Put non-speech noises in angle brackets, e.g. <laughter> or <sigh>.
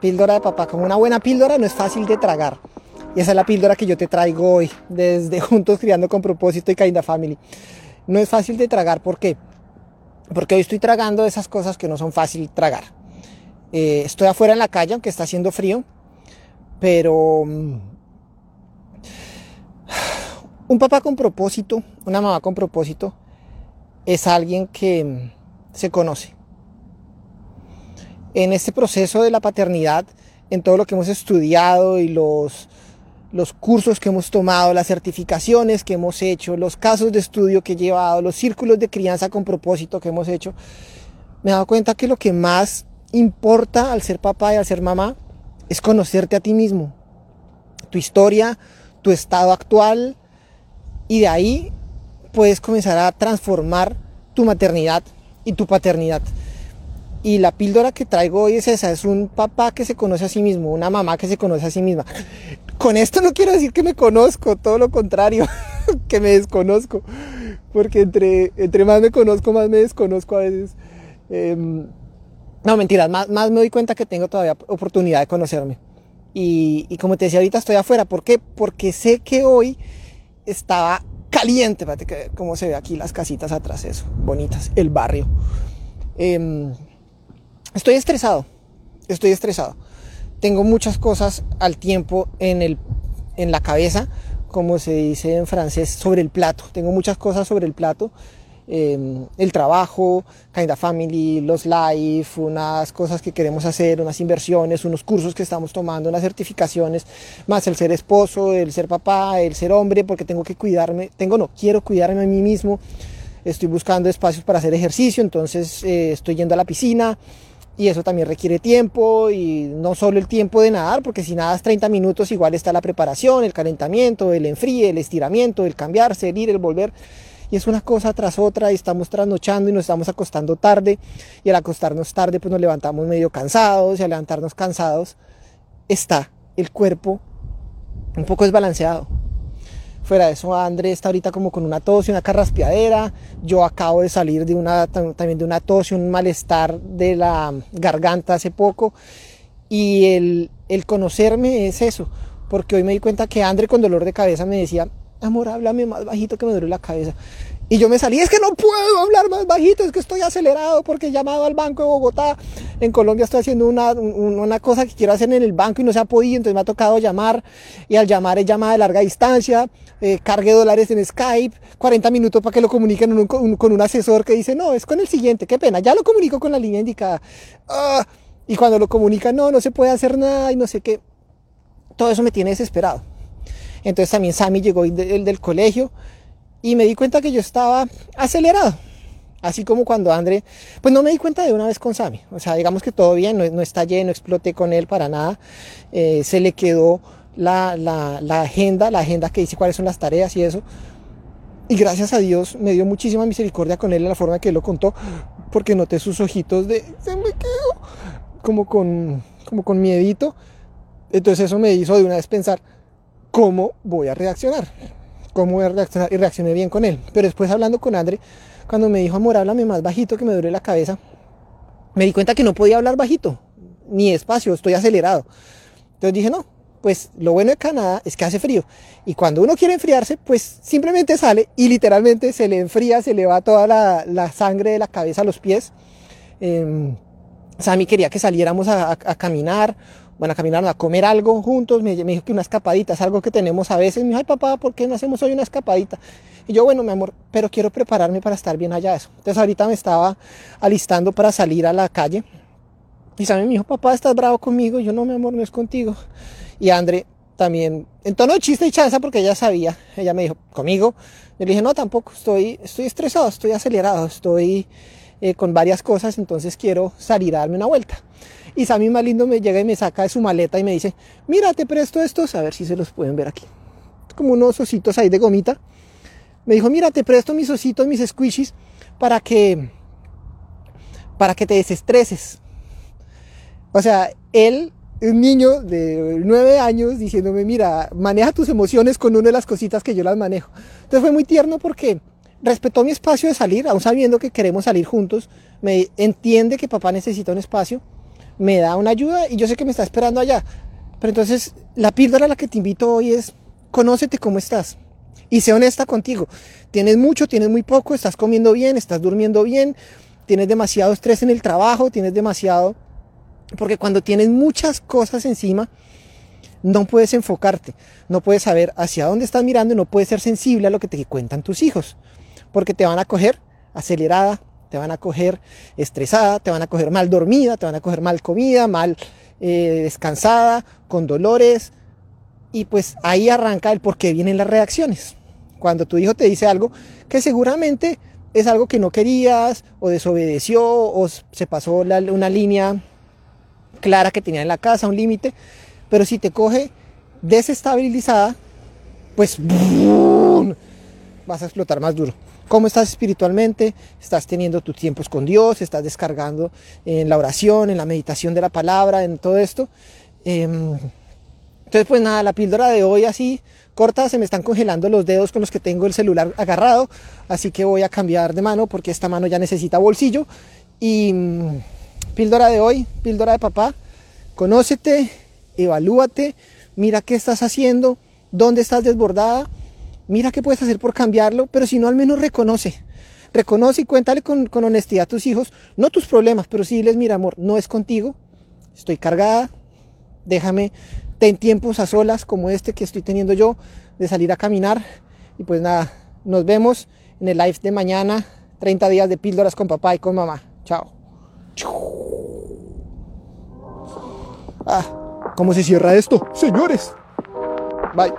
Píldora de papá. Como una buena píldora no es fácil de tragar. Y esa es la píldora que yo te traigo hoy, desde <laughs> Juntos Criando con Propósito y Kinda Family. No es fácil de tragar, ¿por qué? Porque hoy estoy tragando esas cosas que no son fácil tragar. Eh, estoy afuera en la calle, aunque está haciendo frío, pero mm, <sighs> un papá con propósito, una mamá con propósito, es alguien que se conoce. En este proceso de la paternidad, en todo lo que hemos estudiado y los, los cursos que hemos tomado, las certificaciones que hemos hecho, los casos de estudio que he llevado, los círculos de crianza con propósito que hemos hecho, me he dado cuenta que lo que más importa al ser papá y al ser mamá es conocerte a ti mismo, tu historia, tu estado actual, y de ahí puedes comenzar a transformar tu maternidad y tu paternidad. Y la píldora que traigo hoy es esa, es un papá que se conoce a sí mismo, una mamá que se conoce a sí misma. Con esto no quiero decir que me conozco, todo lo contrario, <laughs> que me desconozco, porque entre, entre más me conozco, más me desconozco a veces. Em, no, mentiras, más, más me doy cuenta que tengo todavía oportunidad de conocerme. Y, y como te decía, ahorita estoy afuera. ¿Por qué? Porque sé que hoy estaba caliente, fíjate se ve aquí las casitas atrás, eso, bonitas, el barrio. Em, estoy estresado, estoy estresado. Tengo muchas cosas al tiempo en, el, en la cabeza, como se dice en francés, sobre el plato. Tengo muchas cosas sobre el plato Em, el trabajo, Kinda Family, los live, unas cosas que queremos hacer, unas inversiones, unos cursos que estamos tomando, unas certificaciones, más el ser esposo, el ser papá, el ser hombre, porque tengo que cuidarme, tengo no, quiero cuidarme a mí mismo, estoy buscando espacios para hacer ejercicio, entonces eh, estoy yendo a la piscina, y eso también requiere tiempo y no solo el tiempo de nadar, porque si nadas 30 minutos igual está la preparación, el calentamiento, el enfríe, el estiramiento, el cambiarse, el ir, el volver y es una cosa tras otra y estamos trasnochando y nos estamos acostando tarde y al acostarnos tarde pues nos levantamos medio cansados y al levantarnos cansados está el cuerpo un poco desbalanceado. Fuera de eso, André está ahorita como con una tos y una carraspeadera. Yo acabo de salir de una, también de una tos y un malestar de la garganta hace poco. Y el, el conocerme es eso. Porque hoy me di cuenta que André con dolor de cabeza me decía, amor, háblame más bajito que me duele la cabeza. Y yo me salí, es que no puedo hablar más bajito, es que estoy acelerado porque he llamado al Banco de Bogotá. En Colombia estoy haciendo una, una cosa que quiero hacer en el banco y no se ha podido, entonces me ha tocado llamar. Y al llamar es llamada de larga distancia, eh, cargue dólares en Skype, 40 minutos para que lo comuniquen con un asesor que dice, no, es con el siguiente, qué pena, ya lo comunico con la línea indicada. Ah, y cuando lo comunican, no, no se puede hacer nada y no sé qué. Todo eso me tiene desesperado. Entonces también Sammy llegó del, del colegio y me di cuenta que yo estaba acelerado. Así como cuando André, pues no me di cuenta de una vez con Sammy. O sea, digamos que todo bien, no, está lleno, exploté con él para nada. Eh, se le quedó la, la, la, agenda, la agenda que dice cuáles son las tareas y eso. Y gracias a Dios me dio muchísima misericordia con él en la forma que él lo contó, porque noté sus ojitos de, se me quedó, como con, como con miedito. Entonces eso me hizo de una vez pensar, cómo voy a reaccionar. Cómo. Y reaccioné bien con él. Pero después hablando con André, cuando me dijo, amor, háblame más bajito que me duele la cabeza, me di cuenta que no podía hablar bajito, ni despacio, estoy acelerado. Entonces dije, no, pues lo bueno de Canadá es que hace frío. Y cuando uno quiere enfriarse, pues simplemente sale y literalmente se le enfría, se le va toda la, sangre de la cabeza a los pies. Eh, Sammy quería que saliéramos a, caminar bueno, a caminar, a comer algo juntos, me, dijo que una escapadita es algo que tenemos a veces, me dijo, ay papá, ¿por qué no hacemos hoy una escapadita? Y yo, bueno, mi amor, pero quiero prepararme para estar bien allá eso. Entonces ahorita me estaba alistando para salir a la calle. Y Sammy me dijo, papá, ¿estás bravo conmigo? Y yo, no, mi amor, no es contigo. Y André también, en tono de chiste y chanza, porque ella sabía, ella me dijo, ¿conmigo? Yo le dije, no, tampoco, estoy, estoy estresado, estoy acelerado, estoy eh, con varias cosas, entonces quiero salir a darme una vuelta. Y Sammy más lindo me llega y me saca de su maleta y me dice, mira, te presto estos, a ver si se los pueden ver aquí. Como unos ositos ahí de gomita. Me dijo, mira, te presto mis ositos, mis squishies, para que, para que te desestreses. O sea, él, un niño de nueve años, diciéndome, mira, maneja tus emociones con una de las cositas que yo las manejo. Entonces fue muy tierno porque respetó mi espacio de salir, aún sabiendo que queremos salir juntos, me entiende que papá necesita un espacio me da una ayuda y yo sé que me está esperando allá. Pero entonces la píldora a la que te invito hoy es, conócete cómo estás y sé honesta contigo. Tienes mucho, tienes muy poco, estás comiendo bien, estás durmiendo bien, tienes demasiado estrés en el trabajo, tienes demasiado... Porque cuando tienes muchas cosas encima, no puedes enfocarte, no puedes saber hacia dónde estás mirando y no puedes ser sensible a lo que te cuentan tus hijos. Porque te van a coger acelerada, te van a coger estresada, te van a coger mal dormida, te van a coger mal comida, mal eh, descansada, con dolores. Y pues ahí arranca el por qué vienen las reacciones. Cuando tu hijo te dice algo que seguramente es algo que no querías o desobedeció o se pasó una línea clara que tenía en la casa, un límite, pero si te coge desestabilizada, pues vas a explotar más duro. ¿Cómo estás espiritualmente? ¿Estás teniendo tus tiempos con Dios? ¿Estás descargando en la oración, en la meditación de la palabra, en todo esto? Em, entonces, pues nada, la píldora de hoy así corta, se me están congelando los dedos con los que tengo el celular agarrado, así que voy a cambiar de mano porque esta mano ya necesita bolsillo. Y mm, píldora de hoy, píldora de papá, conócete, evalúate, mira qué estás haciendo, dónde estás desbordada mira qué puedes hacer por cambiarlo, pero si no, al menos reconoce. Reconoce y cuéntale con, honestidad a tus hijos, no tus problemas, pero sí les mira, amor, no es contigo, estoy cargada, déjame, ten tiempos a solas como este que estoy teniendo yo, de salir a caminar. Y pues nada, nos vemos en el live de mañana, 30 días de píldoras con papá y con mamá. Chao. Ah, ¿cómo se cierra esto? Señores. Bye.